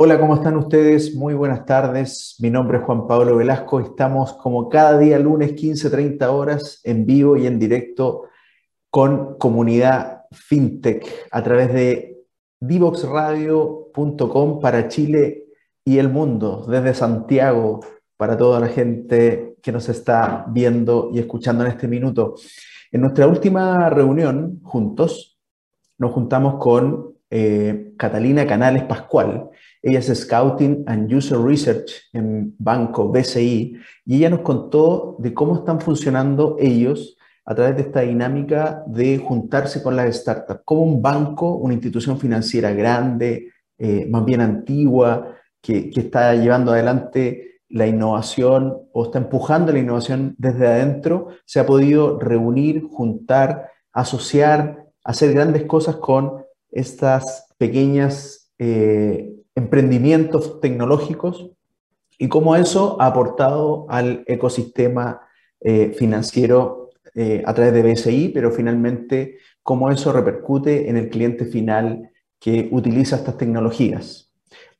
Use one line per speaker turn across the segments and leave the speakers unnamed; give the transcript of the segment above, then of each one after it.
Hola, ¿cómo están ustedes? Muy buenas tardes. Mi nombre es Juan Pablo Velasco. Estamos como cada día lunes 15-30 horas en vivo y en directo con comunidad FinTech a través de divoxradio.com para Chile y el mundo, desde Santiago, para toda la gente que nos está viendo y escuchando en este minuto. En nuestra última reunión juntos, nos juntamos con eh, Catalina Canales Pascual, ella es Scouting and User Research en Banco BCI y ella nos contó de cómo están funcionando ellos a través de esta dinámica de juntarse con las startups, como un banco, una institución financiera grande, eh, más bien antigua, que, que está llevando adelante la innovación o está empujando la innovación desde adentro, se ha podido reunir, juntar, asociar, hacer grandes cosas con estas pequeñas eh, emprendimientos tecnológicos y cómo eso ha aportado al ecosistema eh, financiero eh, a través de BSI, pero finalmente cómo eso repercute en el cliente final que utiliza estas tecnologías.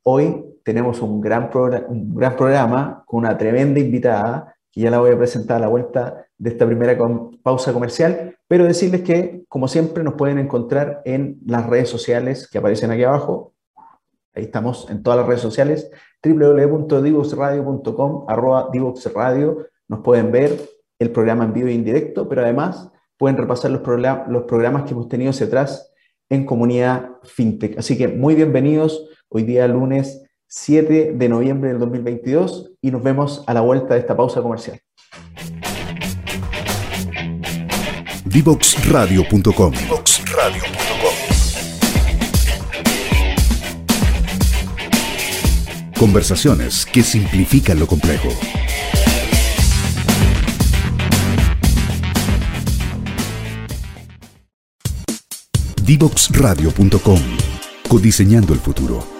Hoy tenemos un gran, un gran programa con una tremenda invitada, que ya la voy a presentar a la vuelta de esta primera pausa comercial, pero decirles que, como siempre, nos pueden encontrar en las redes sociales que aparecen aquí abajo, Ahí estamos en todas las redes sociales, www.divoxradio.com, arroba divoxradio. Nos pueden ver el programa en vivo e indirecto, pero además pueden repasar los, los programas que hemos tenido hacia atrás en comunidad FinTech. Así que muy bienvenidos hoy día lunes 7 de noviembre del 2022 y nos vemos a la vuelta de esta pausa comercial.
Divoxradio.com Conversaciones que simplifican lo complejo. Divoxradio.com Codiseñando el futuro.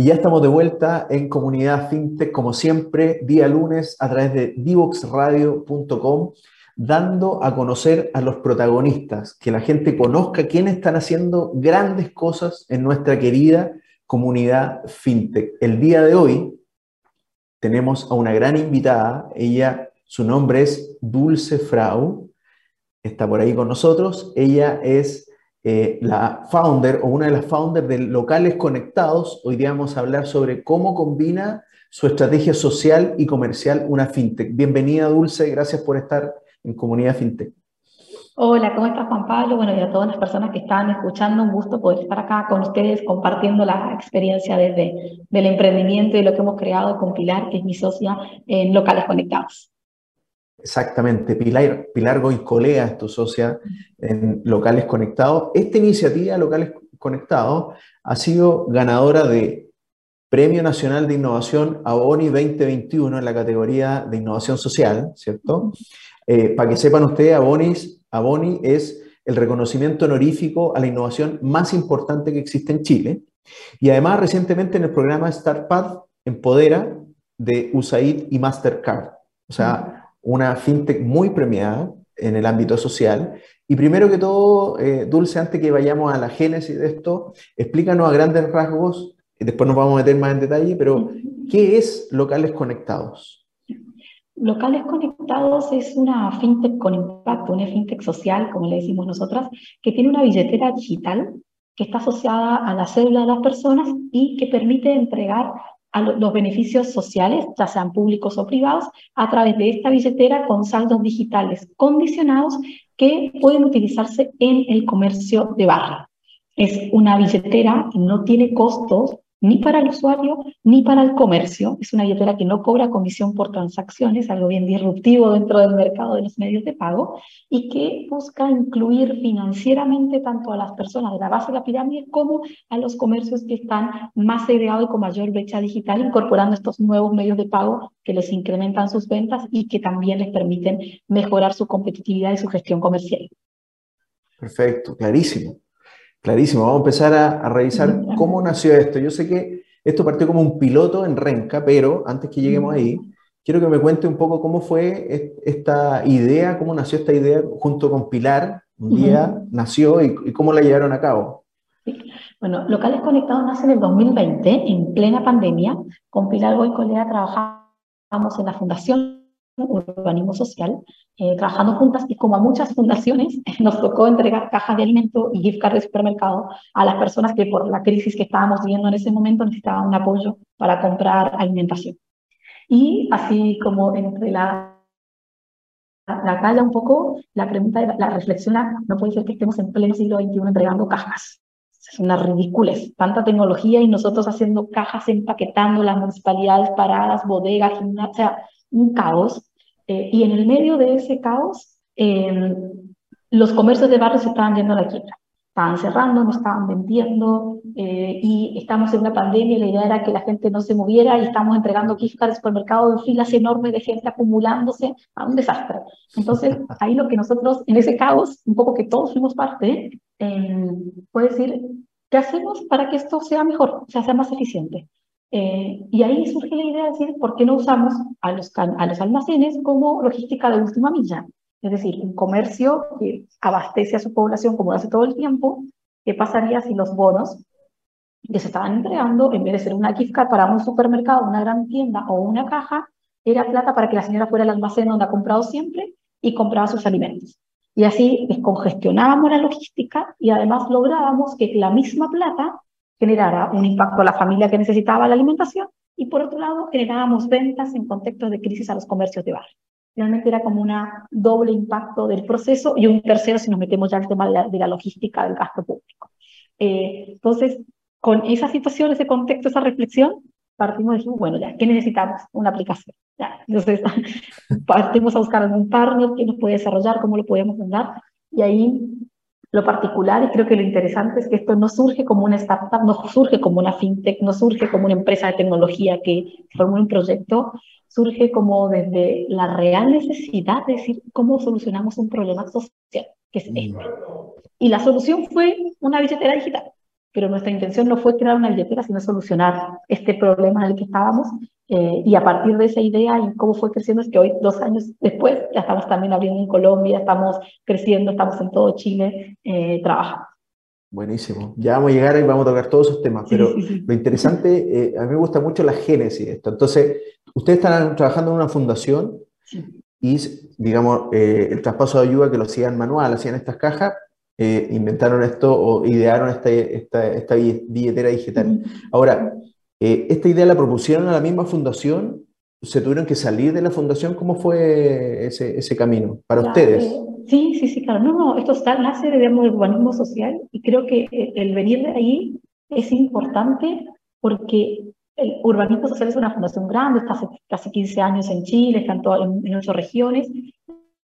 Y ya estamos de vuelta en Comunidad FinTech, como siempre, día lunes a través de divoxradio.com dando a conocer a los protagonistas, que la gente conozca quiénes están haciendo grandes cosas en nuestra querida comunidad fintech. El día de hoy tenemos a una gran invitada, ella, su nombre es Dulce Frau, está por ahí con nosotros, ella es eh, la founder o una de las founders de Locales Conectados. Hoy día vamos a hablar sobre cómo combina su estrategia social y comercial una fintech. Bienvenida Dulce, gracias por estar en Comunidad FinTech.
Hola, ¿cómo estás Juan Pablo? Bueno, y a todas las personas que están escuchando, un gusto poder estar acá con ustedes compartiendo la experiencia desde del emprendimiento y lo que hemos creado con Pilar, que es mi socia en Locales Conectados.
Exactamente, Pilar, Pilar Goicolea es tu socia en Locales Conectados. Esta iniciativa, Locales Conectados, ha sido ganadora de Premio Nacional de Innovación AONI 2021 en la categoría de innovación social, ¿cierto? Eh, para que sepan ustedes, Aboni es el reconocimiento honorífico a la innovación más importante que existe en Chile. Y además, recientemente en el programa StartPath Empodera de USAID y Mastercard. O sea, una fintech muy premiada en el ámbito social. Y primero que todo, eh, Dulce, antes que vayamos a la génesis de esto, explícanos a grandes rasgos, y después nos vamos a meter más en detalle, pero ¿qué es Locales Conectados?
Locales Conectados es una fintech con impacto, una fintech social, como le decimos nosotras, que tiene una billetera digital que está asociada a la cédula de las personas y que permite entregar a los beneficios sociales, ya sean públicos o privados, a través de esta billetera con saldos digitales condicionados que pueden utilizarse en el comercio de barra. Es una billetera no tiene costos ni para el usuario ni para el comercio. Es una billetera que no cobra comisión por transacciones, algo bien disruptivo dentro del mercado de los medios de pago y que busca incluir financieramente tanto a las personas de la base de la pirámide como a los comercios que están más segregados y con mayor brecha digital, incorporando estos nuevos medios de pago que les incrementan sus ventas y que también les permiten mejorar su competitividad y su gestión comercial.
Perfecto, clarísimo. Clarísimo, vamos a empezar a, revisar cómo nació esto. Yo sé que esto partió como un piloto en Renca, pero antes que lleguemos ahí, quiero que me cuente un poco cómo fue esta idea, cómo nació esta idea junto con Pilar un día nació y, cómo la llevaron a cabo.
Bueno, Locales Conectados nace en el 2020, en plena pandemia. Con Pilar Goy Colea trabajamos en la Fundación Urbanismo Social, eh, trabajando juntas y como a muchas fundaciones nos tocó entregar cajas de alimento y gift cards de supermercado a las personas que por la crisis que estábamos viviendo en ese momento necesitaban un apoyo para comprar alimentación. Y así como entre la la calla un poco, la pregunta, la reflexión, no puede ser que estemos en pleno siglo XXI entregando cajas. Es una ridiculez, tanta tecnología y nosotros haciendo cajas, empaquetando las municipalidades paradas, bodegas, sea, un caos. Eh, y en el medio de ese caos, eh, los comercios de barrio se estaban yendo a la quiebra estaban cerrando, no estaban vendiendo eh, y estamos en una pandemia y la idea era que la gente no se moviera y estamos entregando gift cards por el mercado en filas enormes de gente acumulándose a un desastre. Entonces, ahí lo que nosotros, en ese caos, un poco que todos fuimos parte, puede decir, ¿qué hacemos para que esto sea mejor, o sea, sea más eficiente? Eh, y ahí surge la idea de decir, ¿por qué no usamos a los, almacenes como logística de última milla? Es decir, un comercio que abastece a su población como lo hace todo el tiempo, ¿qué pasaría si los bonos que se estaban entregando, en vez de ser una gift card para un supermercado, una gran tienda o una caja, era plata para que la señora fuera al almacén donde ha comprado siempre y compraba sus alimentos? Y así descongestionábamos la logística y además lográbamos que la misma plata generara un impacto a la familia que necesitaba la alimentación y por otro lado generábamos ventas en contextos de crisis a los comercios de barrio. Realmente era como un doble impacto del proceso y un tercero si nos metemos ya al tema de la, logística del gasto público. Eh, entonces, con esa situación, ese contexto, esa reflexión, partimos y dijimos, bueno, ya, ¿qué necesitamos? Una aplicación. Ya. Entonces, partimos a buscar algún partner que nos puede desarrollar, cómo lo podemos mandar, y ahí lo particular, y creo que lo interesante es que esto no surge como una startup, no surge como una fintech, no surge como una empresa de tecnología que formó un proyecto, surge como desde la real necesidad de decir cómo solucionamos un problema social, que es este. Y la solución fue una billetera digital, pero nuestra intención no fue crear una billetera, sino solucionar este problema en que estábamos. Eh, y a partir de esa idea y cómo fue creciendo, es que hoy, dos años después, ya estamos también abriendo en Colombia, estamos creciendo, estamos en todo Chile eh, trabajando.
Buenísimo. Ya vamos a llegar y vamos a tocar todos esos temas, pero lo interesante, eh, a mí me gusta mucho la génesis de esto. Entonces, ustedes están trabajando en una fundación y, digamos, eh, el traspaso de ayuda que lo hacían manual, hacían estas cajas, eh, inventaron esto o idearon esta, esta, esta billetera digital. Ahora, ¿esta idea la propusieron a la misma fundación? ¿Se tuvieron que salir de la fundación? ¿Cómo fue ese, ese camino para ustedes?
Sí, sí, sí, claro. No, no, esto está, nace de urbanismo social y creo que eh, el venir de ahí es importante porque el urbanismo social es una fundación grande, está hace casi 15 años en Chile, está en, en, en ocho regiones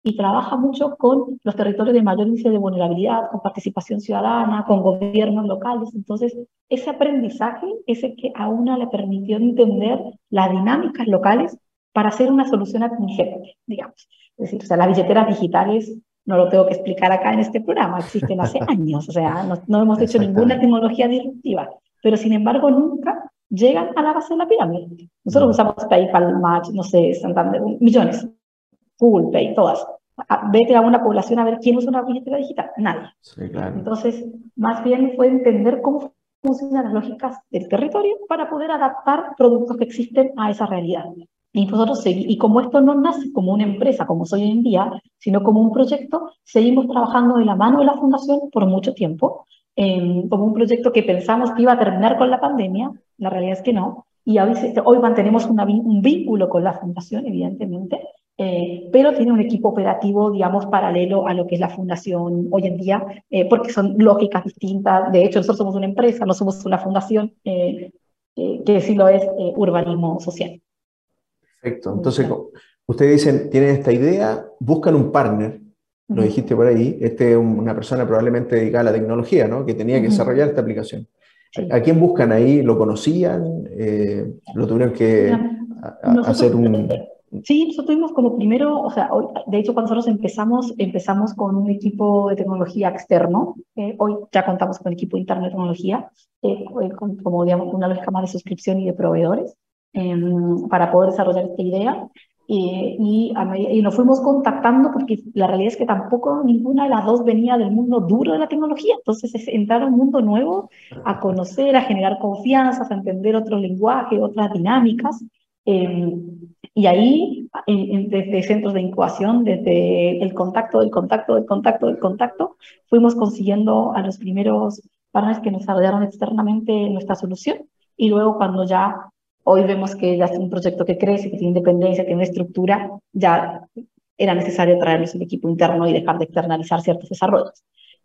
y trabaja mucho con los territorios de mayor índice de vulnerabilidad, con participación ciudadana, con gobiernos locales. Entonces, ese aprendizaje es el que a una le permitió entender las dinámicas locales para hacer una solución atingente, digamos. Es decir, o sea, las billeteras digitales no lo tengo que explicar acá en este programa, existen hace años, o sea, no, hemos hecho ninguna tecnología disruptiva, pero sin embargo nunca llegan a la base de la pirámide. Nosotros usamos PayPal, Match, no sé, Santander, millones, Google Pay, todas. Vete a una población a ver quién usa una billetera digital, nadie. Entonces, más bien fue entender cómo funcionan las lógicas del territorio para poder adaptar productos que existen a esa realidad. Y nosotros y como esto no nace como una empresa como soy hoy en día, sino como un proyecto, seguimos trabajando de la mano de la fundación por mucho tiempo, eh, como un proyecto que pensamos que iba a terminar con la pandemia, la realidad es que no, y hoy mantenemos un vínculo con la fundación, evidentemente, eh, pero tiene un equipo operativo, digamos, paralelo a lo que es la fundación hoy en día, eh, porque son lógicas distintas. De hecho, nosotros somos una empresa, no somos una fundación, que sí lo es urbanismo social.
Perfecto. Entonces, ustedes dicen, tienen esta idea, buscan un partner, lo dijiste por ahí, este es una persona probablemente dedicada a la tecnología, ¿no? Que tenía que desarrollar esta aplicación. ¿A, quién buscan ahí? ¿Lo conocían? Eh, ¿Lo tuvieron que hacer un...?
Sí, nosotros tuvimos como primero, o sea, de hecho cuando nosotros empezamos, empezamos con un equipo de tecnología externo, hoy ya contamos con equipo interno de tecnología, eh, como digamos una lógica más de suscripción y de proveedores, Em, para poder desarrollar esta idea. y, y, nos fuimos contactando porque la realidad es que tampoco ninguna de las dos venía del mundo duro de la tecnología. Entonces es entrar a un mundo nuevo, a conocer, a generar confianza, a entender otro lenguaje, otras dinámicas. Eh, y ahí, desde centros de incubación, desde el contacto, del contacto, del contacto, del contacto, fuimos consiguiendo a los primeros partners que nos desarrollaron externamente nuestra solución. Y luego cuando ya Hoy vemos que ya es un proyecto que crece, que tiene independencia, que tiene estructura, ya era necesario traerlos el equipo interno y dejar de externalizar ciertos desarrollos.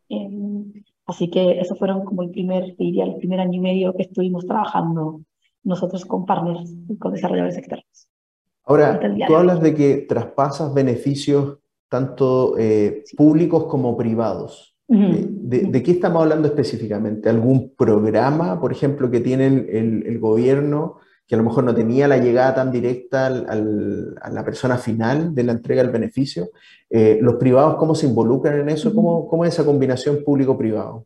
Em, así que eso fueron como el primer, diría, el primer año y medio que estuvimos trabajando nosotros con partners y con desarrolladores externos.
Ahora, tú hablas de que traspasas beneficios tanto eh, públicos como privados. Eh, de, qué estamos hablando específicamente? ¿Algún programa, por ejemplo, que tiene el, el gobierno que a lo mejor no tenía la llegada tan directa al, a la persona final de la entrega del beneficio. Eh, ¿Los privados cómo se involucran en eso? ¿Cómo, cómo es esa combinación público-privado?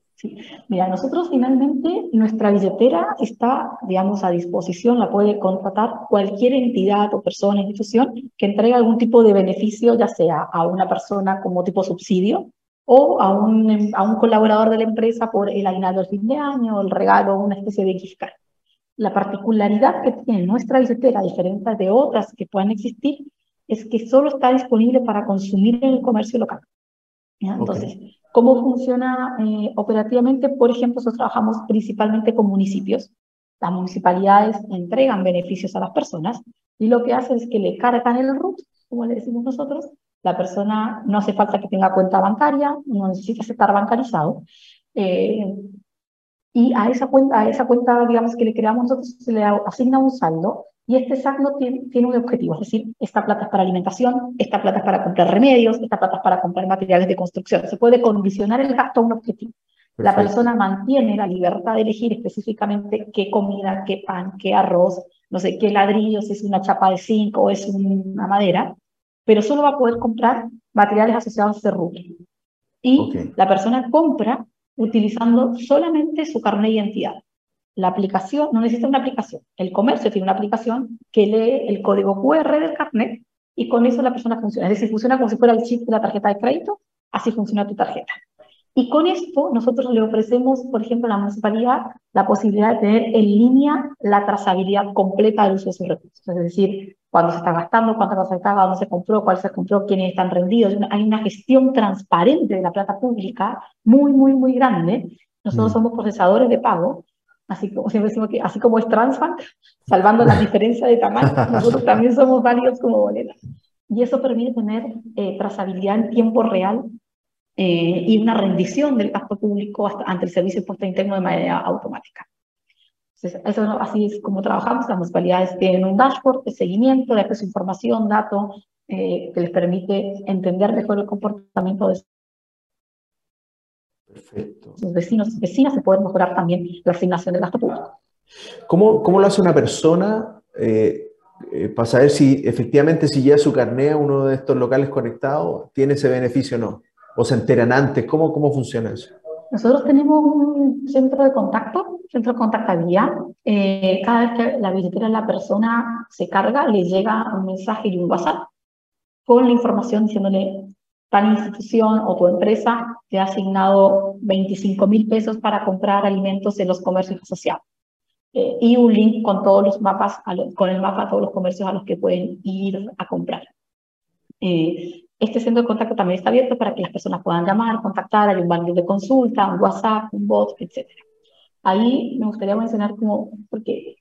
Mira, nosotros finalmente nuestra billetera está, digamos, a disposición, la puede contratar cualquier entidad o persona, institución que entregue algún tipo de beneficio, ya sea a una persona como tipo subsidio o a un, colaborador de la empresa por el aguinaldo del fin de año, el regalo, una especie de gift card. La particularidad que tiene nuestra billetera, a diferencia de otras que puedan existir, es que solo está disponible para consumir en el comercio local. Entonces, ¿cómo funciona eh, operativamente? Por ejemplo, nosotros trabajamos principalmente con municipios. Las municipalidades entregan beneficios a las personas y lo que hacen es que le cargan el RUT, como le decimos nosotros. La persona no hace falta que tenga cuenta bancaria, no necesita estar bancarizado. Eh, y a esa cuenta, a esa cuenta, digamos, que le creamos nosotros, se le asigna un saldo y este saldo tiene, tiene, un objetivo, es decir, esta plata es para alimentación, esta plata es para comprar remedios, esta plata es para comprar materiales de construcción. Se puede condicionar el gasto a un objetivo. La persona mantiene la libertad de elegir específicamente qué comida, qué pan, qué arroz, no sé, qué ladrillos, si es una chapa de zinc o es una madera, pero solo va a poder comprar materiales asociados a ese rubro. Y la persona compra utilizando solamente su carnet de identidad. La aplicación no necesita una aplicación. El comercio tiene una aplicación que lee el código QR del carnet y con eso la persona funciona. Es decir, funciona como si fuera el chip de la tarjeta de crédito, así funciona tu tarjeta. Y con esto nosotros le ofrecemos, por ejemplo, a la municipalidad la posibilidad de tener en línea la trazabilidad completa del uso de sus recursos. Es decir, cuándo se está gastando, cuánta cosa se está, dónde se compró, cuál se compró, quiénes están rendidos. Hay una gestión transparente de la plata pública muy, muy, muy grande. Nosotros mm. somos procesadores de pago, así como siempre decimos que, así como es Transbank, salvando la diferencia de tamaño, nosotros también somos válidos como boletas. Y eso permite tener eh, trazabilidad en tiempo real eh, y una rendición del gasto público ante el servicio de impuesto interno de manera automática. Entonces, eso, así es como trabajamos. Las municipalidades tienen un dashboard de seguimiento, de acceso a información, datos, eh, que les permite entender mejor el comportamiento de Perfecto. los vecinos y vecinas, se puede mejorar también la asignación del gasto público.
¿Cómo, cómo lo hace una persona eh, eh, para saber si efectivamente si ya su carnet a uno de estos locales conectados tiene ese beneficio o no? ¿O se enteran antes? ¿Cómo, cómo funciona eso?
Nosotros tenemos un centro de contacto, centro de contactabilidad. Eh, cada vez que la billetera de la persona se carga, le llega un mensaje y un WhatsApp con la información diciéndole, tal institución o tu empresa te ha asignado 25 mil pesos para comprar alimentos en los comercios asociados. Eh, y un link con todos los mapas, con el mapa de todos los comercios a los que pueden ir a comprar. Eh, este centro de contacto también está abierto para que las personas puedan llamar, contactar, hay un banner de consulta, un WhatsApp, un bot, etc. Ahí me gustaría mencionar como, porque,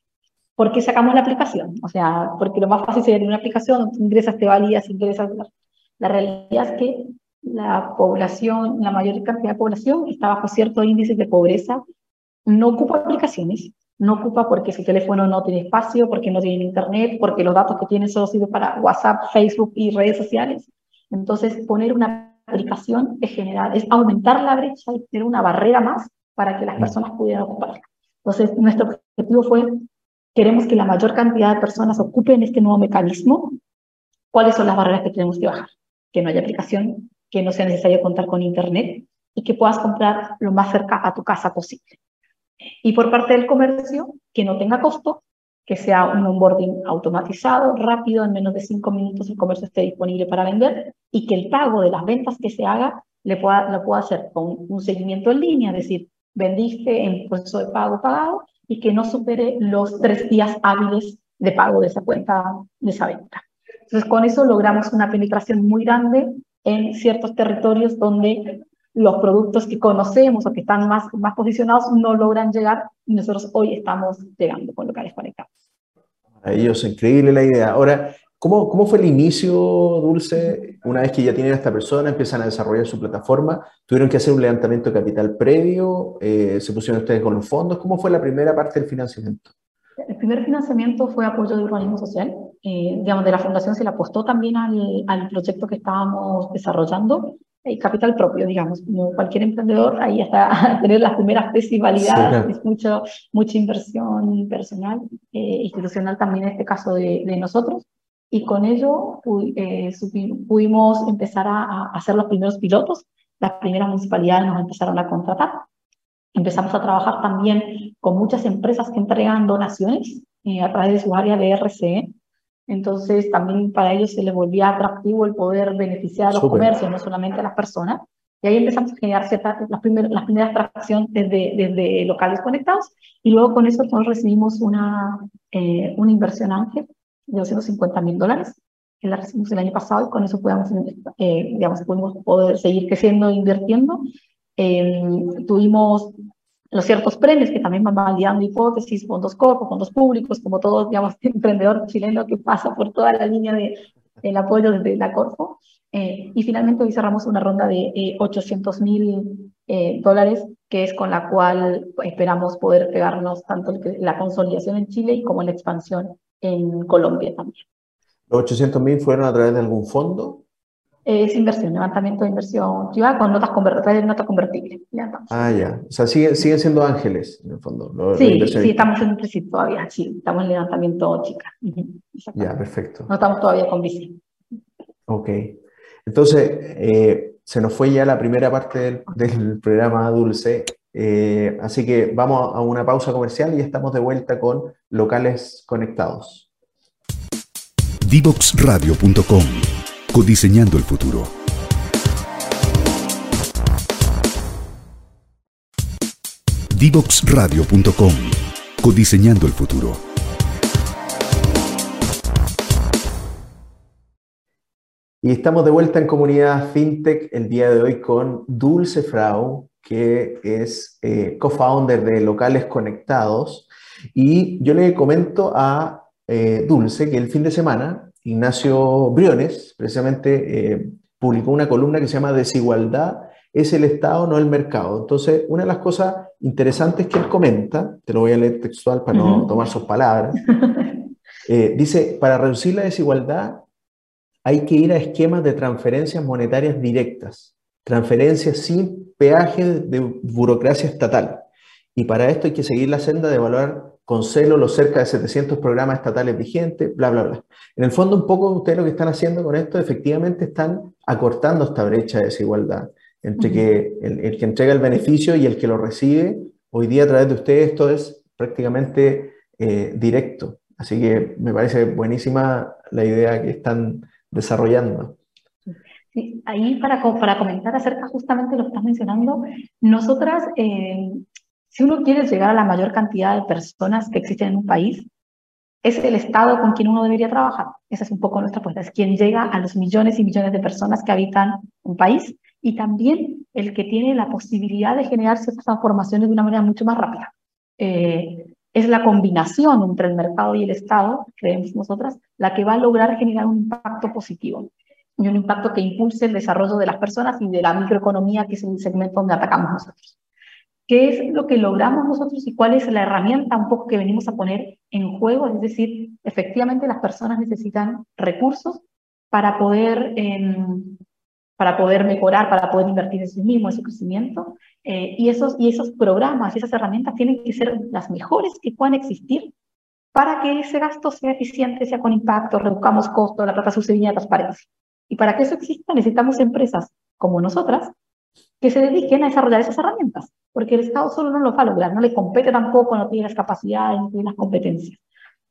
¿por qué sacamos la aplicación? O sea, porque lo más fácil sería tener una aplicación, ingresas, te validas, ingresas. La realidad es que la población, la mayor cantidad de población está bajo cierto índice de pobreza, no ocupa aplicaciones, no ocupa porque su teléfono no tiene espacio, porque no tiene internet, porque los datos que tiene solo sirven para WhatsApp, Facebook y redes sociales. Entonces, poner una aplicación es generar, es aumentar la brecha y tener una barrera más para que las personas pudieran ocuparla. Entonces, nuestro objetivo fue, queremos que la mayor cantidad de personas ocupen este nuevo mecanismo. ¿Cuáles son las barreras que tenemos que bajar? Que no haya aplicación, que no sea necesario contar con Internet y que puedas comprar lo más cerca a tu casa posible. Y por parte del comercio, que no tenga costo, que sea un onboarding automatizado, rápido, en menos de cinco minutos el comercio esté disponible para vender y que el pago de las ventas que se haga le pueda, lo pueda hacer con un seguimiento en línea, es decir, vendiste en proceso de pago pagado y que no supere los tres días hábiles de pago de esa cuenta, de esa venta. Entonces, con eso logramos una penetración muy grande en ciertos territorios donde los productos que conocemos o que están más, más posicionados no logran llegar y nosotros hoy estamos llegando con locales conectados.
Maravilloso, increíble la idea. Ahora, ¿cómo, ¿cómo fue el inicio, Dulce? Una vez que ya tienen a esta persona, empiezan a desarrollar su plataforma, ¿tuvieron que hacer un levantamiento de capital previo? Eh, ¿Se pusieron ustedes con los fondos? ¿Cómo fue la primera parte del financiamiento?
El primer financiamiento fue apoyo de urbanismo social. Eh, digamos, de la fundación se le apostó también al, al proyecto que estábamos desarrollando hay capital propio, digamos, como cualquier emprendedor, ahí hasta tener las primeras tesis validadas, es mucho, mucha inversión personal, eh, institucional también en este caso de, de nosotros, y con ello eh, pudimos empezar a, a, hacer los primeros pilotos, las primeras municipalidades nos empezaron a contratar, empezamos a trabajar también con muchas empresas que entregan donaciones eh, a través de su área de RCE, entonces, también para ellos se les volvía atractivo el poder beneficiar a los comercios, no solamente a las personas. Y ahí empezamos a generar ciertas, las, primeras, las primeras atracciones desde, desde locales conectados. Y luego con eso nosotros recibimos una, eh, una inversión ángel de 250 mil dólares, que la recibimos el año pasado y con eso podemos, eh, digamos, pudimos poder seguir creciendo e invirtiendo. Eh, tuvimos los ciertos premios que también van validando hipótesis, fondos corpos, fondos públicos, como todo, digamos, emprendedor chileno que pasa por toda la línea de, del apoyo desde la Corfo. Eh, y finalmente hoy cerramos una ronda de eh, 800 mil eh, dólares, que es con la cual esperamos poder pegarnos tanto la consolidación en Chile como la expansión en Colombia también.
¿Los 800 mil fueron a través de algún fondo?
Es inversión, levantamiento de inversión privada con notas, convertibles, nota convertible.
ah, ya. O sea, siguen, siguen siendo ángeles, en el fondo.
sí, sí, estamos en un todavía, sí, estamos en levantamiento chica.
Ya, perfecto.
No estamos todavía con bici.
Ok. Entonces, eh, se nos fue ya la primera parte del, del programa Dulce, eh, así que vamos a una pausa comercial y estamos de vuelta con locales conectados.
Divoxradio.com Codiseñando el futuro. Divoxradio.com. Codiseñando el futuro.
Y estamos de vuelta en comunidad FinTech el día de hoy con Dulce Frau, que es eh, co-founder de Locales Conectados. Y yo le comento a eh, Dulce que el fin de semana Ignacio Briones, precisamente, eh, publicó una columna que se llama Desigualdad es el Estado, no el mercado. Entonces, una de las cosas interesantes que él comenta, te lo voy a leer textual para no tomar sus palabras, eh, dice, para reducir la desigualdad hay que ir a esquemas de transferencias monetarias directas, transferencias sin peaje de burocracia estatal. Y para esto hay que seguir la senda de evaluar con celo los cerca de 700 programas estatales vigentes, bla, bla, bla. En el fondo, un poco ustedes lo que están haciendo con esto, efectivamente están acortando esta brecha de desigualdad entre que el, que entrega el beneficio y el que lo recibe. Hoy día a través de ustedes esto es prácticamente eh, directo. Así que me parece buenísima la idea que están desarrollando.
Sí, ahí para, para comentar acerca justamente lo que estás mencionando, nosotras eh, si uno quiere llegar a la mayor cantidad de personas que existen en un país, es el Estado con quien uno debería trabajar. Esa es un poco nuestra apuesta, es quien llega a los millones y millones de personas que habitan un país y también el que tiene la posibilidad de generar ciertas transformaciones de una manera mucho más rápida. Eh, es la combinación entre el mercado y el Estado, creemos nosotras, la que va a lograr generar un impacto positivo y un impacto que impulse el desarrollo de las personas y de la microeconomía, que es el segmento donde atacamos nosotros qué es lo que logramos nosotros y cuál es la herramienta un poco que venimos a poner en juego. Es decir, efectivamente las personas necesitan recursos para poder, eh, para poder mejorar, para poder invertir en sí mismo, en su crecimiento. Eh, y, esos, y esos programas esas herramientas tienen que ser las mejores que puedan existir para que ese gasto sea eficiente, sea con impacto, reduzcamos costos, la plata de transparencia. Y para que eso exista necesitamos empresas como nosotras que se dediquen a desarrollar esas herramientas, porque el Estado solo no lo va a lograr, no le compete tampoco, no tiene las capacidades, no tiene las competencias.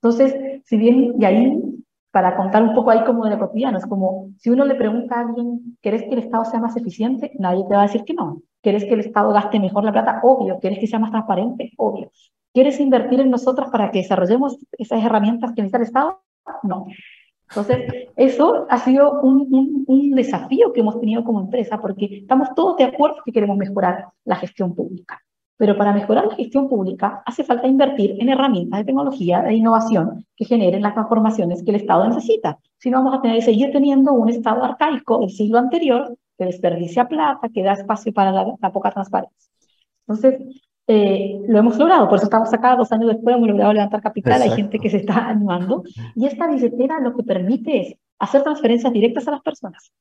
Entonces, si bien, y ahí, para contar un poco ahí como de lo cotidiano, es como, si uno le pregunta a alguien, ¿querés que el Estado sea más eficiente? Nadie te va a decir que no. ¿Quieres que el Estado gaste mejor la plata? Obvio. ¿Quieres que sea más transparente? Obvio. ¿Quieres invertir en nosotras para que desarrollemos esas herramientas que necesita el Estado? No. Entonces, eso ha sido un, un, desafío que hemos tenido como empresa porque estamos todos de acuerdo que queremos mejorar la gestión pública. Pero para mejorar la gestión pública hace falta invertir en herramientas de tecnología e innovación que generen las transformaciones que el Estado necesita. Si no, vamos a seguir teniendo un Estado arcaico del siglo anterior que desperdicia plata, que da espacio para la, la poca transparencia. Entonces, eh, lo hemos logrado, por eso estamos acá dos años después, hemos logrado levantar capital, hay gente que se está animando, y esta billetera lo que permite es hacer transferencias directas a las personas,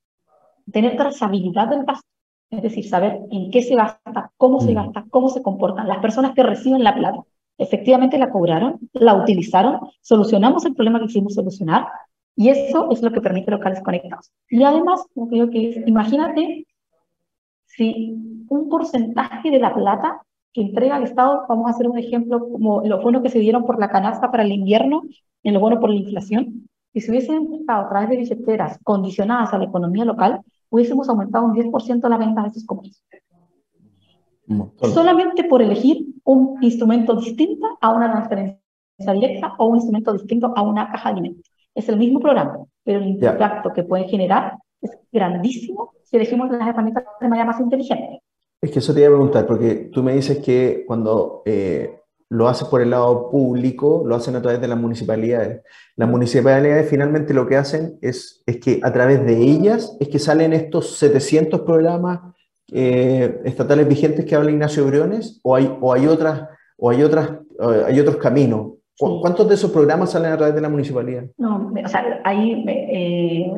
tener trazabilidad del gasto, es decir, saber en qué se gasta, cómo se mm. gasta, cómo se comportan las personas que reciben la plata. Efectivamente la cobraron, la utilizaron, solucionamos el problema que quisimos solucionar, y eso es lo que permite locales conectados. Y además, creo que es, imagínate si un porcentaje de la plata que entrega el Estado, vamos a hacer un ejemplo como los bonos que se dieron por la canasta para el invierno, en los bonos por la inflación, si se hubiesen estado a través de billeteras condicionadas a la economía local, hubiésemos aumentado un 10% la venta de esos comercios. Solamente por elegir un instrumento distinto a una transferencia directa o un instrumento distinto a una caja de alimentos. Es el mismo programa, pero el impacto que puede generar es grandísimo si elegimos las herramientas de manera más inteligente.
Es que eso te iba a preguntar, porque tú me dices que cuando eh, lo haces por el lado público, lo hacen a través de las municipalidades. Las municipalidades finalmente lo que hacen es, es que a través de ellas es que salen estos 700 programas eh, estatales vigentes que habla Ignacio Briones, o hay, o hay, otras, o hay, otras, hay otros caminos. ¿Cuántos de esos programas salen a través de la municipalidad?
No, o sea, ahí eh,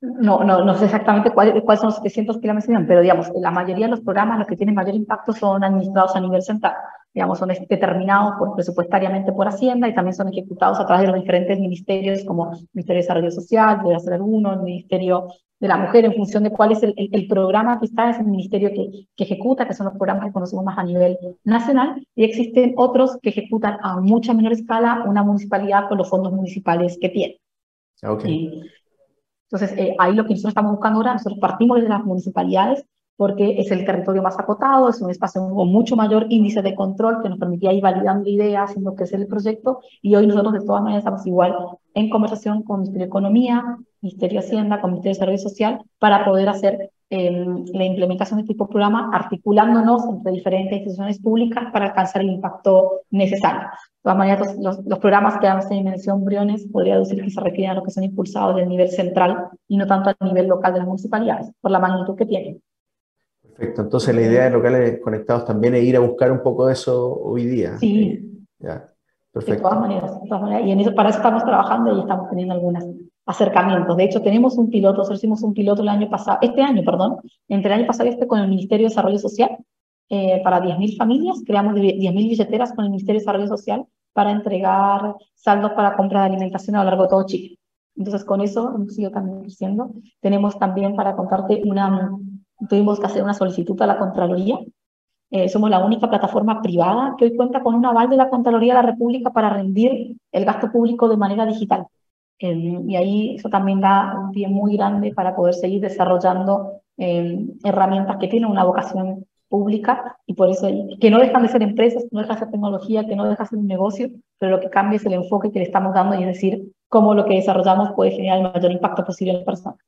no, no, no sé exactamente cuáles cuál son los 700 que la mencionan, pero digamos, la mayoría de los programas, los que tienen mayor impacto son administrados a nivel central. Digamos, son determinados por, presupuestariamente por Hacienda y también son ejecutados a través de los diferentes ministerios como el Ministerio de Desarrollo Social, de hacer uno, el Ministerio de la Mujer, en función de cuál es el, el, programa que está, es el ministerio que, que, ejecuta, que son los programas que conocemos más a nivel nacional, y existen otros que ejecutan a mucha menor escala una municipalidad con los fondos municipales que tiene. Okay. Entonces, eh, ahí lo que nosotros estamos buscando ahora, nosotros partimos de las municipalidades porque es el territorio más acotado, es un espacio con mucho mayor índice de control que nos permitía ir validando ideas, haciendo crecer el proyecto, y hoy nosotros de todas maneras estamos igual en conversación con Ministerio de Economía, Ministerio de Hacienda, con Ministerio de Desarrollo Social, para poder hacer la implementación de este tipo de programa, articulándonos entre diferentes instituciones públicas para alcanzar el impacto necesario. De todas maneras, los, los programas que hacen dimensión Briones podría decir que se requieren a los que son impulsados del nivel central y no tanto a nivel local de las municipalidades, por la magnitud que tienen.
Perfecto, entonces la idea de locales conectados también es ir a buscar un poco de eso hoy día.
Sí. Ya. Perfecto. De todas maneras, de todas maneras. Y en eso, para eso estamos trabajando y estamos teniendo algunas acercamientos. De hecho, tenemos un piloto, nosotros hicimos un piloto el año pasado, este año, perdón, entre el año pasado y este con el Ministerio de Desarrollo Social eh, para 10.000 familias. Creamos 10.000 billeteras con el Ministerio de Desarrollo Social para entregar saldos para compra de alimentación a lo largo de todo Chile. Entonces, con eso hemos ido también creciendo. Tenemos también, para contarte, una, tuvimos que hacer una solicitud a la Contraloría. Eh, somos la única plataforma privada que hoy cuenta con un aval de la Contraloría de la República para rendir el gasto público de manera digital y ahí eso también da un pie muy grande para poder seguir desarrollando eh, herramientas que tienen una vocación pública y por eso que no dejan de ser empresas, no dejan de ser tecnología, que no deja de ser un negocio, pero lo que cambia es el enfoque que le estamos dando y es decir, cómo lo que desarrollamos puede generar el mayor impacto posible en las personas.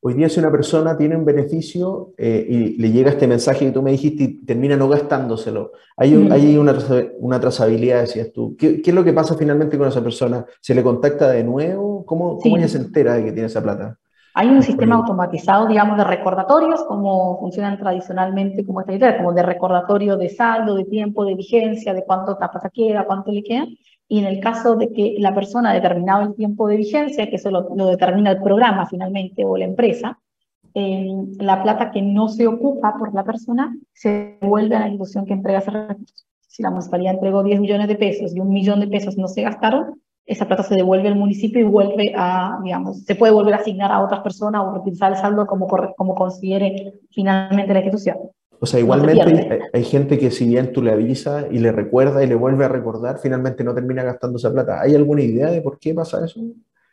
Hoy día si una persona tiene un beneficio eh, y le llega este mensaje que tú me dijiste y termina no gastándoselo, hay, hay una, una, trazabilidad, decías tú. ¿Qué, ¿Qué, es lo que pasa finalmente con esa persona? ¿Se le contacta de nuevo? ¿Cómo, cómo ella se entera de que tiene esa plata?
Hay un sistema automatizado, digamos, de recordatorios, como funcionan tradicionalmente como esta idea, como de recordatorio de saldo, de tiempo, de vigencia, de cuánto plata queda, cuánto le queda. Y en el caso de que la persona ha determinado el tiempo de vigencia, que eso lo, determina el programa finalmente o la empresa, eh, la plata que no se ocupa por la persona se vuelve a la institución que entrega ese recurso. Si la municipalidad entregó 10 millones de pesos y un millón de pesos no se gastaron, esa plata se devuelve al municipio y vuelve a, digamos, se puede volver a asignar a otras personas o utilizar el saldo como, como considere finalmente la institución.
O sea, igualmente hay, gente que si bien tú le avisas y le recuerda y le vuelve a recordar, finalmente no termina gastando esa plata. ¿Hay alguna idea de por qué pasa eso?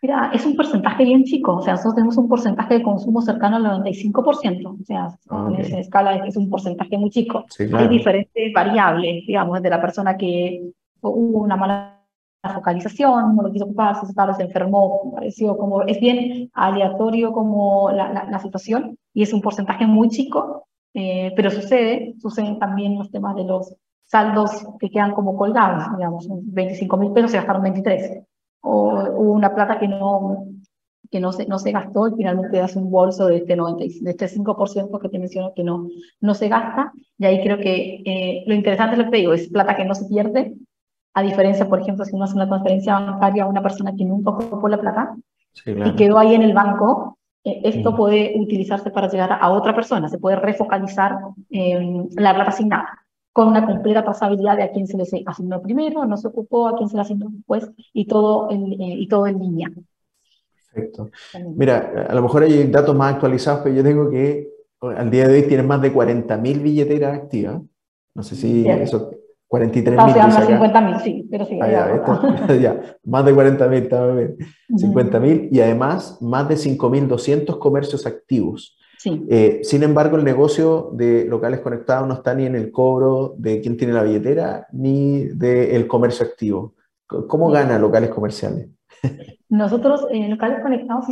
Mira, es un porcentaje bien chico, o sea, nosotros tenemos un porcentaje de consumo cercano al 95%, o sea, ah, en esa escala es un porcentaje muy chico. Hay diferentes variables, digamos, de la persona que hubo una mala focalización, no lo quiso ocuparse, se, se enfermó, pareció como, es bien aleatorio como la, la, situación y es un porcentaje muy chico, eh, pero sucede, suceden también los temas de los saldos que quedan como colgados, digamos, 25 mil pesos se gastaron 23 o hubo una plata que no, que no, se, no se gastó y finalmente das un bolso de este, 90, de este 5% que te menciono que no, no se gasta. Y ahí creo que eh, lo interesante es lo que te digo, es plata que no se pierde, a diferencia, por ejemplo, si uno hace una transferencia bancaria a una persona que nunca ocupó la plata y quedó ahí en el banco, esto mm. puede utilizarse para llegar a otra persona, se puede refocalizar eh, la plata asignada con una completa trazabilidad de a quién se les asignó primero, no se ocupó, a quién se le asignó después y todo en, eh, y todo en línea.
Perfecto. Mira, a lo mejor hay datos más actualizados, pero yo tengo que al día de hoy tienen más de 40.000 billeteras activas. No sé si eso, 43.000.
50.000, sí, pero sí.
Ah, ya, ya, más de 40.000, está bien. 50.000 y además más de 5.200 comercios activos. Eh, sin embargo, el negocio de locales conectados no está ni en el cobro de quién tiene la billetera ni del comercio activo. ¿Cómo gana locales comerciales?
Nosotros en locales conectados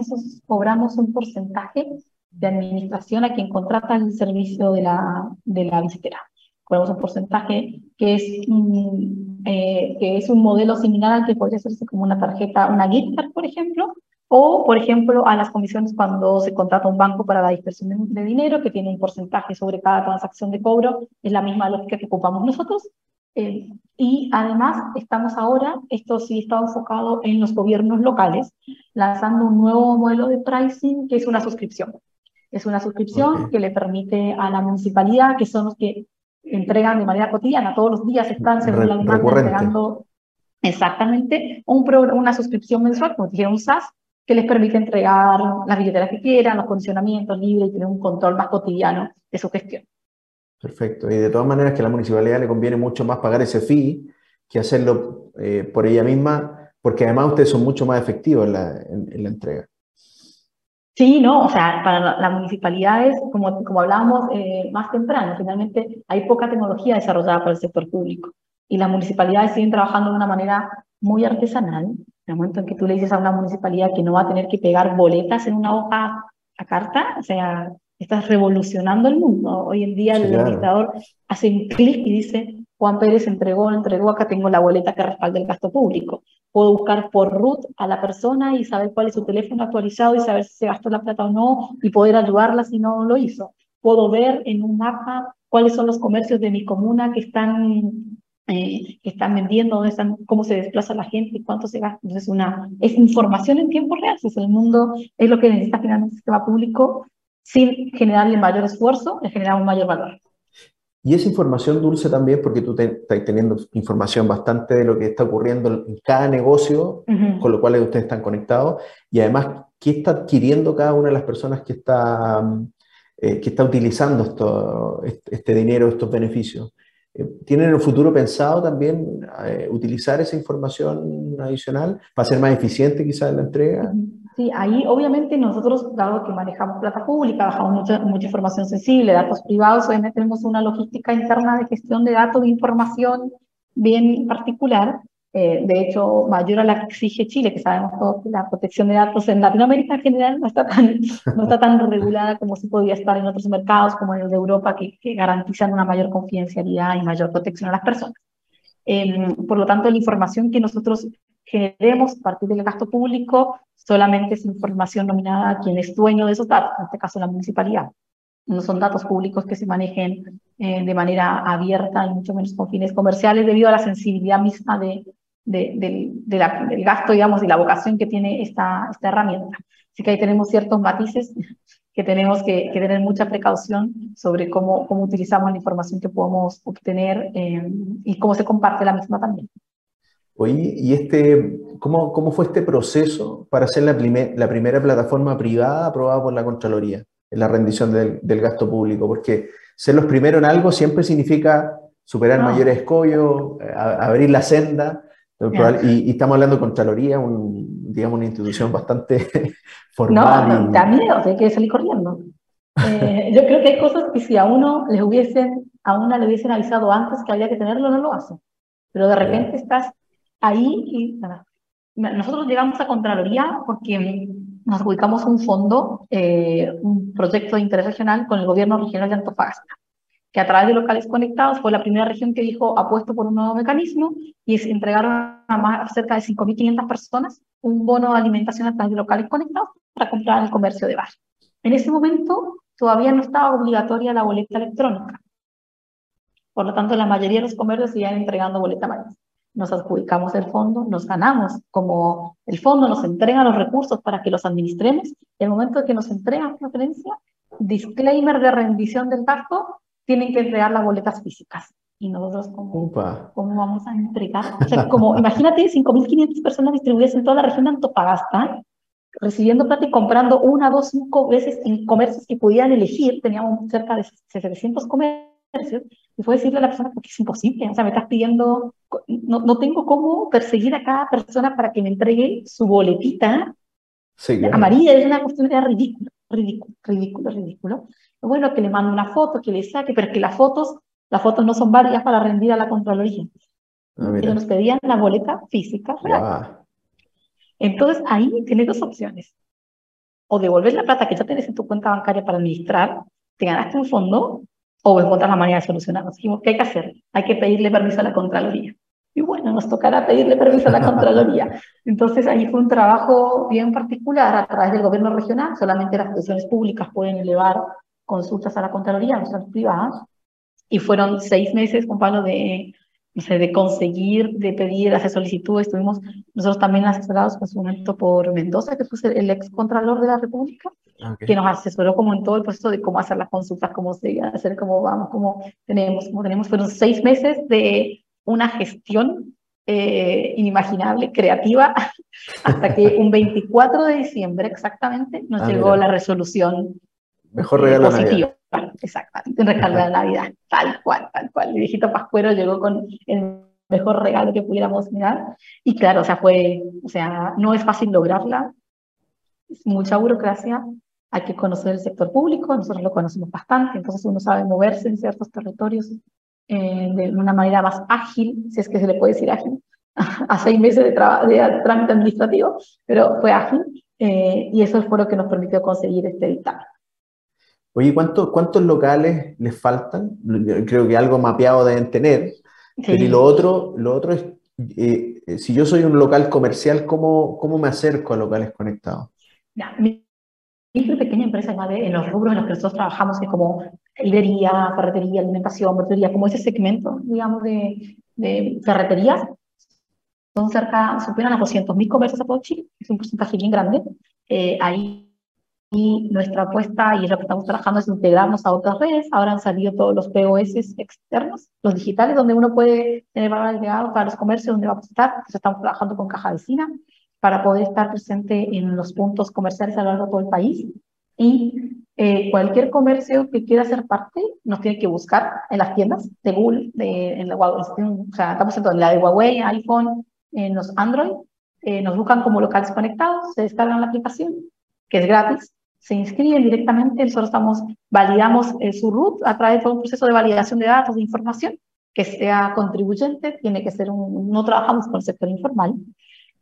cobramos un porcentaje de administración a quien contrata el servicio de la, de la billetera. Cobramos un porcentaje que es, eh, que es un modelo similar al que podría hacerse como una tarjeta, una gift card, por ejemplo, o, por ejemplo, a las comisiones cuando se contrata un banco para la dispersión de, dinero, que tiene un porcentaje sobre cada transacción de cobro, es la misma lógica que ocupamos nosotros. Eh, y además estamos ahora, esto sí está enfocado en los gobiernos locales, lanzando un nuevo modelo de pricing que es una suscripción. Es una suscripción que le permite a la municipalidad, que son los que entregan de manera cotidiana, todos los días están según la demanda entregando exactamente un una suscripción mensual, como dijera un SaaS, que les permite entregar las billeteras que quieran, los condicionamientos libres y tener un control más cotidiano de su gestión.
Perfecto. Y de todas maneras que a la municipalidad le conviene mucho más pagar ese fee que hacerlo eh, por ella misma, porque además ustedes son mucho más efectivos en la, en, la entrega.
Sí, no, o sea, para las municipalidades, como, como hablábamos eh, más temprano, finalmente hay poca tecnología desarrollada por el sector público y las municipalidades siguen trabajando de una manera muy artesanal, en el momento en que tú le dices a una municipalidad que no va a tener que pegar boletas en una hoja a carta, o sea, estás revolucionando el mundo. Hoy en día el administrador hace un clic y dice, Juan Pérez entregó, entregó, acá tengo la boleta que respalda el gasto público. Puedo buscar por root a la persona y saber cuál es su teléfono actualizado y saber si se gastó la plata o no y poder ayudarla si no lo hizo. Puedo ver en un mapa cuáles son los comercios de mi comuna que están eh, están vendiendo, dónde están, cómo se desplaza la gente, cuánto se gasta. Entonces, una, es información en tiempo real. Es el mundo, es lo que necesita finalmente el sistema público sin generarle mayor esfuerzo, le genera un mayor valor.
Y esa información dulce también, porque tú estás teniendo información bastante de lo que está ocurriendo en cada negocio con lo cual ustedes están conectados, y además, ¿qué está adquiriendo cada una de las personas que está, eh, que está utilizando esto, este dinero, estos beneficios? Eh, ¿Tienen en el futuro pensado también eh, utilizar esa información adicional para ser más eficiente quizás en la entrega?
Sí, ahí obviamente nosotros, dado que manejamos plata pública, bajamos mucha, mucha información sensible, datos privados, obviamente tenemos una logística interna de gestión de datos, de información bien particular, eh, de hecho, mayor a la que exige Chile, que sabemos todos que la protección de datos en Latinoamérica en general no está tan, no está tan regulada como si podría estar en otros mercados, como el de Europa, que, que garantizan una mayor confidencialidad y mayor protección a las personas. Em, por lo tanto, la información que nosotros generemos a partir del gasto público solamente es información nominada a quien es dueño de esos datos, en este caso la municipalidad. No son datos públicos que se manejen eh, de manera abierta y mucho menos con fines comerciales debido a la sensibilidad misma de, del gasto, digamos, y la vocación que tiene esta, herramienta. Así que ahí tenemos ciertos matices que tenemos que, tener mucha precaución sobre cómo, cómo utilizamos la información que podemos obtener eh, y cómo se comparte la misma también.
Oye, ¿y este, cómo, cómo fue este proceso para ser la, la primera plataforma privada aprobada por la Contraloría en la rendición del, del gasto público? Porque ser los primeros en algo siempre significa superar mayores escollos, abrir la senda. Y, estamos hablando de Contraloría, un, digamos, una institución bastante formal.
No, no, da miedo, hay que salir corriendo. Eh, yo creo que hay cosas que si a uno les hubiesen, a una le hubiesen avisado antes que había que tenerlo, no lo hacen. Pero de repente estás ahí. Nosotros llegamos a Contraloría porque nos ubicamos un fondo, eh, un proyecto de interés regional con el gobierno regional de Antofagasta, que a través de locales conectados fue la primera región que dijo apuesto por un nuevo mecanismo y se entregaron a, más, cerca de 5.500 personas un bono de alimentación a través de locales conectados para comprar en el comercio de bar. En ese momento todavía no estaba obligatoria la boleta electrónica. Por lo tanto, la mayoría de los comercios seguían entregando boleta maíz. Nos adjudicamos el fondo, nos ganamos, como el fondo nos entrega los recursos para que los administremos, en el momento de que nos entregan referencia, disclaimer de rendición del gasto, tienen que entregar las boletas físicas. Y nosotros, ¿cómo, ¿cómo vamos a entregar? O sea, como, imagínate 5.500 personas distribuidas en toda la región de Antofagasta, recibiendo plata y comprando una, dos, cinco veces en comercios que podían elegir, teníamos cerca de 700 comercios, y fue decirle a la persona, porque es imposible, o sea, me estás pidiendo, no, no tengo cómo perseguir a cada persona para que me entregue su boletita amarilla, es una cuestión de ridículo, ridículo, ridículo, ridículo. Bueno, que le mando una foto, que le saque, pero que las fotos, las fotos no son varias para rendir a la Contraloría. Ah, Ellos nos pedían la boleta física real. Entonces ahí tienes dos opciones. O devolver la plata que ya tienes en tu cuenta bancaria para administrar, te ganaste un fondo, o encontrar la manera de solucionarlo. Dijimos, ¿qué hay que hacer? Hay que pedirle permiso a la Contraloría. Y bueno, nos tocará pedirle permiso a la Contraloría. Entonces ahí fue un trabajo bien particular a través del gobierno regional. Solamente las instituciones públicas pueden elevar consultas a la Contraloría, no son privadas. Y fueron seis meses, con Pablo, de no sé, de conseguir, de pedir, hacer solicitudes. Estuvimos nosotros también asesorados en su momento por Mendoza, que fue el ex contralor de la República, ah, que nos asesoró como en todo el proceso de cómo hacer las consultas, cómo hacer, cómo vamos, cómo tenemos, cómo tenemos. Fueron seis meses de una gestión eh, inimaginable, creativa, hasta que un 24 de diciembre exactamente nos ah, llegó la resolución
Mejor regalo
positivo. Exactamente, un regalo de Navidad, tal cual, tal cual. El viejito Pascuero llegó con el mejor regalo que pudiéramos mirar. Y claro, o sea, fue, o sea, no es fácil lograrla, es mucha burocracia, hay que conocer el sector público, nosotros lo conocemos bastante, entonces uno sabe moverse en ciertos territorios eh, de una manera más ágil, si es que se le puede decir ágil, a seis meses de, de trámite administrativo, pero fue ágil eh, y eso fue lo que nos permitió conseguir este dictamen.
Oye, ¿cuántos locales les faltan? Creo que algo mapeado deben tener. Pero y lo otro, lo otro es, eh, si yo soy un local comercial, ¿cómo, cómo me acerco a locales conectados?
Ya, mi pequeña empresa en los rubros en los que nosotros trabajamos, que como librería, ferretería, alimentación, verduría, como ese segmento, digamos, de, de ferreterías, son cerca, superan a 200.000 comercios a todo Chile, es un porcentaje bien grande. Eh, ahí y nuestra apuesta, y lo que estamos trabajando, es integrarnos a otras redes. Ahora han salido todos los POS externos, los digitales, donde uno puede tener valor agregado para los comercios donde vamos a estar. Entonces estamos trabajando con Caja Vecina para poder estar presente en los puntos comerciales a lo largo de todo el país. Y eh, cualquier comercio que quiera ser parte nos tiene que buscar en las tiendas de Google, de, en la, o sea, estamos en la de Huawei, iPhone, en los Android. Eh, nos buscan como locales conectados, se descargan la aplicación, que es gratis, se inscriben directamente, nosotros estamos, validamos eh, su root a través de un proceso de validación de datos, de información, que sea contribuyente, tiene que ser un, no trabajamos con el sector informal,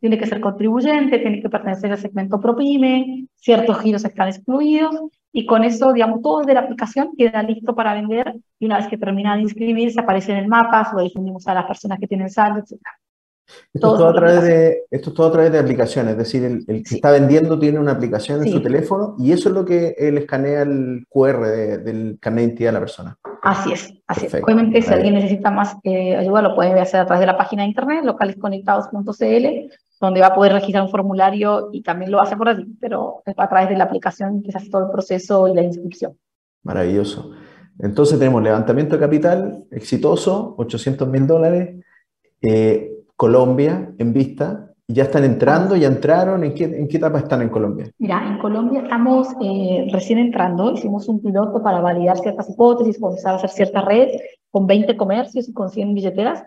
tiene que ser contribuyente, tiene que pertenecer al segmento ProPyme, ciertos giros están excluidos, y con eso, digamos, todo de la aplicación queda listo para vender, y una vez que termina de inscribirse, aparece en el mapa, lo difundimos a las personas que tienen saldo, etc.
Esto, es todo a través de, esto es todo a través de aplicaciones, es decir, el, que está vendiendo tiene una aplicación en su teléfono y eso es lo que él escanea el QR del carnet de identidad de la persona.
Así es, así es. Obviamente, si alguien necesita más eh, ayuda, lo puede hacer a través de la página de internet, localesconectados.cl, donde va a poder registrar un formulario y también lo hace por allí, pero a través de la aplicación que se hace todo el proceso y la inscripción.
Maravilloso. Entonces tenemos levantamiento de capital exitoso, 800 mil dólares. Eh, Colombia en vista ¿Ya están entrando? ¿Ya entraron? ¿En qué, en qué etapa están en Colombia?
Mira, en Colombia estamos eh, recién entrando. Hicimos un piloto para validar ciertas hipótesis, comenzar a hacer ciertas redes con 20 comercios y con 100 billeteras.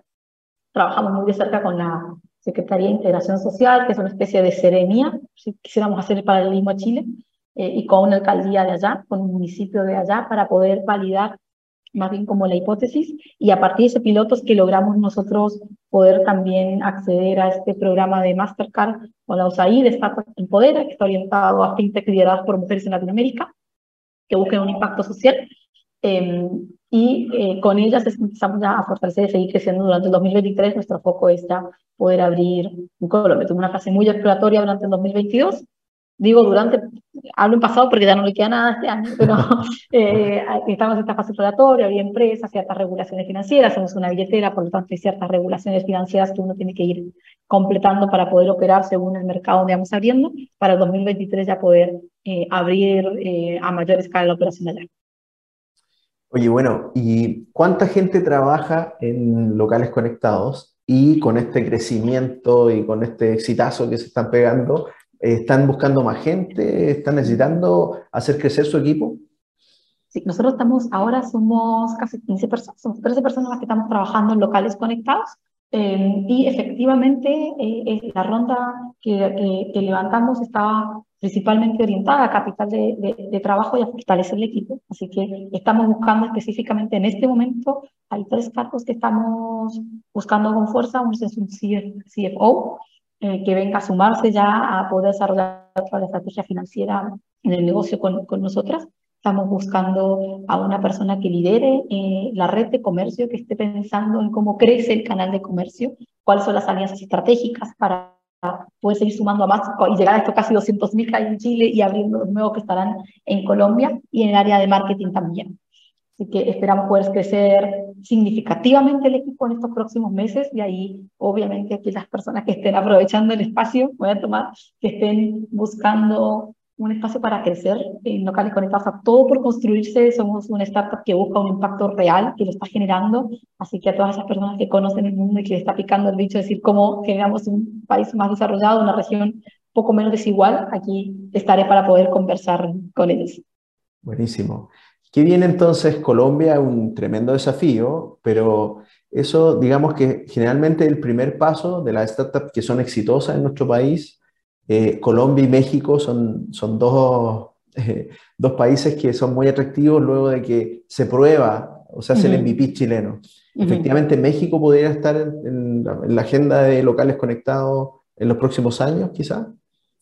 Trabajamos muy de cerca con la Secretaría de Integración Social, que es una especie de serenia, si quisiéramos hacer el paralelismo a Chile, eh, y con una alcaldía de allá, con un municipio de allá, para poder validar más bien como la hipótesis, y a partir de ese piloto es que logramos nosotros poder también acceder a este programa de Mastercard con la USAID, de Startup Empodera, que está orientado a fintech lideradas por mujeres en Latinoamérica, que busquen un impacto social. Em, y eh, con ellas empezamos a fortalecer y seguir creciendo durante el 2023. Nuestro foco es ya poder abrir en Colombia. Tuve una fase muy exploratoria durante el 2022 digo durante, hablo en pasado porque ya no le queda nada este año, pero eh, estamos en esta fase exploratoria, había empresas, ciertas regulaciones financieras, somos una billetera, por lo tanto hay ciertas regulaciones financieras que uno tiene que ir completando para poder operar según el mercado donde vamos abriendo, para el 2023 ya poder eh, abrir eh, a mayor escala la operación allá.
Oye, bueno, ¿y cuánta gente trabaja en locales conectados? Y con este crecimiento y con este exitazo que se están pegando, ¿Están buscando más gente? ¿Están necesitando hacer crecer su equipo?
Sí, nosotros estamos, ahora somos casi 15 personas, somos 13 personas las que estamos trabajando en locales conectados eh, y efectivamente eh, la ronda que, que, levantamos estaba principalmente orientada a capital de, trabajo y a fortalecer el equipo. Así que estamos buscando específicamente en este momento, hay tres cargos que estamos buscando con fuerza. Uno es un CFO, eh, que venga a sumarse ya a poder desarrollar toda la estrategia financiera en el negocio con, con nosotras. Estamos buscando a una persona que lidere eh, la red de comercio, que esté pensando en cómo crece el canal de comercio, cuáles son las alianzas estratégicas para poder seguir sumando a más y llegar a estos casi 200.000 que hay en Chile y abriendo nuevos que estarán en Colombia y en el área de marketing también. Así que esperamos poder crecer significativamente el equipo en estos próximos meses y ahí obviamente aquellas personas que estén aprovechando el espacio, voy a tomar, que estén buscando un espacio para crecer en locales conectados a todo por construirse. Somos una startup que busca un impacto real, que lo está generando. Así que a todas esas personas que conocen el mundo y que le está picando el bicho, decir cómo generamos un país más desarrollado, una región poco menos desigual, aquí estaré para poder conversar con ellos.
Buenísimo. ¿Qué viene entonces Colombia? Un tremendo desafío, pero eso, digamos que generalmente el primer paso de las startups que son exitosas en nuestro país, eh, Colombia y México son, son dos, eh, dos países que son muy atractivos luego de que se prueba o se hace el MVP chileno. Efectivamente, México podría estar en, en, la agenda de locales conectados en los próximos años, quizás.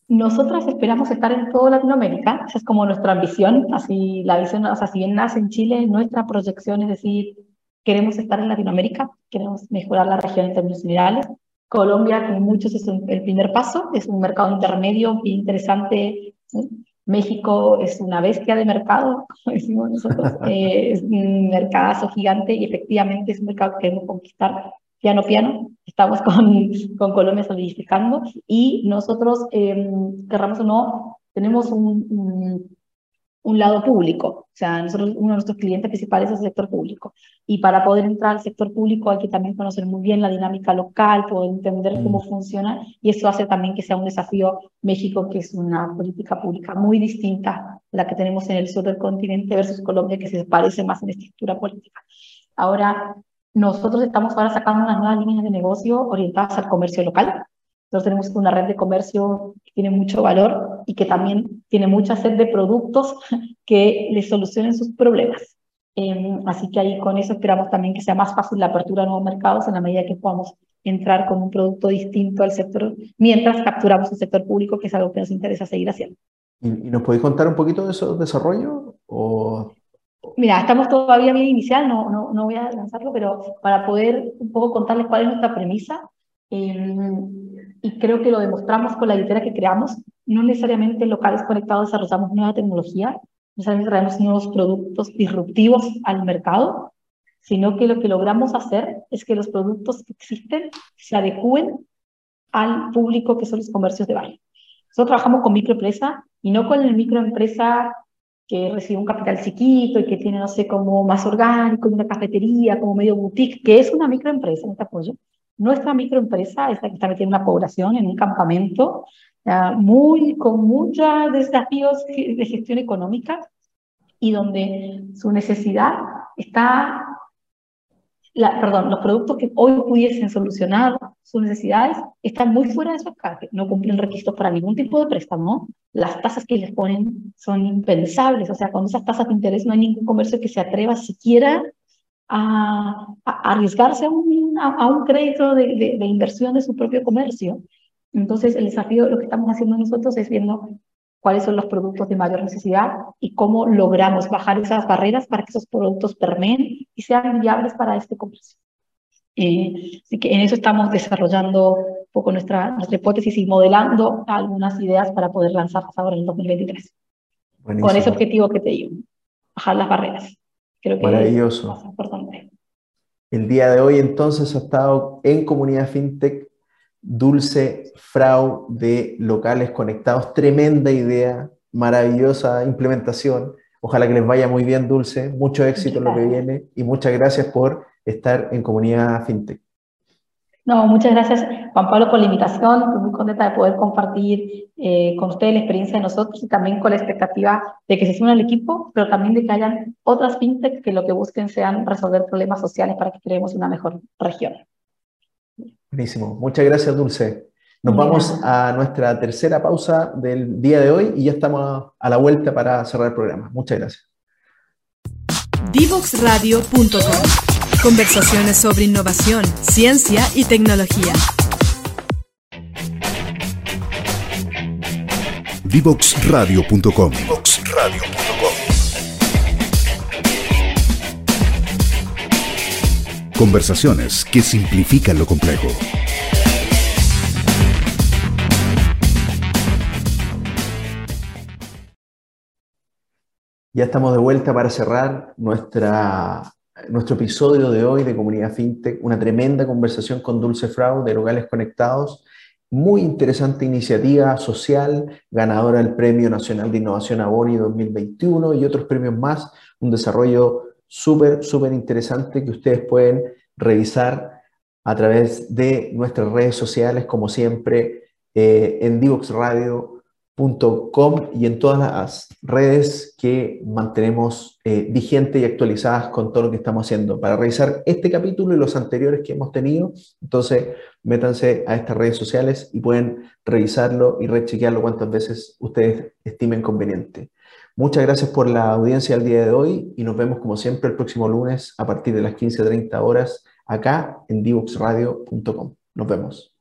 Nosotras esperamos estar en toda Latinoamérica, esa es como nuestra ambición, así la visión, o sea, si bien nace en Chile, nuestra proyección es decir, queremos estar en Latinoamérica, queremos mejorar la región en términos generales. Colombia, como muchos, es el primer paso, es un mercado intermedio bien interesante. México es una bestia de mercado, como decimos nosotros, eh, es un mercado gigante y efectivamente es un mercado que queremos conquistar piano piano, estamos con, con Colombia solidificando y nosotros, eh, querramos o no, tenemos un, un, lado público, o sea, nosotros, uno de nuestros clientes principales es el sector público y para poder entrar al sector público hay que también conocer muy bien la dinámica local, poder entender cómo mm. funciona y eso hace también que sea un desafío México, que es una política pública muy distinta a la que tenemos en el sur del continente versus Colombia, que se parece más en estructura política. Ahora, nosotros estamos ahora sacando unas nuevas líneas de negocio orientadas al comercio local. Nosotros tenemos una red de comercio que tiene mucho valor y que también tiene mucha sed de productos que les solucionen sus problemas. Em, así que ahí con eso esperamos también que sea más fácil la apertura a nuevos mercados en la medida que podamos entrar con un producto distinto al sector, mientras capturamos el sector público, que es algo que nos interesa seguir haciendo.
¿Y, nos podéis contar un poquito de esos desarrollos? ¿O
Mira, estamos todavía bien inicial, no, no, no voy a lanzarlo, pero para poder un poco contarles cuál es nuestra premisa, em, y creo que lo demostramos con la billetera que creamos, no necesariamente locales conectados desarrollamos nueva tecnología, no necesariamente traemos nuevos productos disruptivos al mercado, sino que lo que logramos hacer es que los productos que existen se adecúen al público que son los comercios de barrio. Nosotros trabajamos con microempresa y no con el microempresa que recibe un capital chiquito y que tiene, no sé, como más orgánico, una cafetería, como medio boutique, que es una microempresa en este apoyo. Nuestra microempresa es la que está metiendo una población en un campamento muy, con muchos desafíos de gestión económica y donde su necesidad está, la, perdón, los productos que hoy pudiesen solucionar sus necesidades están muy fuera de su alcance, no cumplen requisitos para ningún tipo de préstamo, las tasas que les ponen son impensables, o sea, con esas tasas de interés no hay ningún comercio que se atreva siquiera a, arriesgarse a un, a, un crédito de, de, de inversión de su propio comercio. Entonces, el desafío, lo que estamos haciendo nosotros es viendo cuáles son los productos de mayor necesidad y cómo logramos bajar esas barreras para que esos productos permeen y sean viables para este comercio. Eh, así que en eso estamos desarrollando un poco nuestra, nuestra hipótesis y modelando algunas ideas para poder lanzarlas ahora en el 2023. Con ese objetivo que te digo, bajar las barreras.
Creo que Maravilloso. es importante. El día de hoy entonces ha estado en Comunidad FinTech Dulce Frau de locales conectados. Tremenda idea, maravillosa implementación. Ojalá que les vaya muy bien, Dulce. Mucho éxito en lo que viene y muchas gracias por estar en Comunidad FinTech.
No, muchas gracias, Juan Pablo, por la invitación. Estoy muy contenta de poder compartir eh, con ustedes la experiencia de nosotros y también con la expectativa de que se suene el equipo, pero también de que hayan otras fintech que lo que busquen sean resolver problemas sociales para que creemos una mejor región.
Buenísimo. Muchas gracias, Dulce. Nos vamos a nuestra tercera pausa del día de hoy y ya estamos a la vuelta para cerrar el programa. Muchas gracias.
Divoxradio.com Conversaciones sobre innovación, ciencia y tecnología.
Divoxradio.com Conversaciones que simplifican lo complejo.
Ya estamos de vuelta para cerrar nuestra, nuestro episodio de hoy de Comunidad FinTech, una tremenda conversación con Dulce Frau de Locales Conectados. Muy interesante iniciativa social, ganadora del Premio Nacional de Innovación Aboni 2021 y otros premios más, un desarrollo súper, súper interesante que ustedes pueden revisar a través de nuestras redes sociales, como siempre, eh, en y en todas las redes que mantenemos eh, vigentes y actualizadas con todo lo que estamos haciendo. Para revisar este capítulo y los anteriores que hemos tenido, entonces métanse a estas redes sociales y pueden revisarlo y rechequearlo cuantas veces ustedes estimen conveniente. Muchas gracias por la audiencia el día de hoy y nos vemos como siempre el próximo lunes a partir de las 15.30 horas acá en divoxradio.com. Nos vemos.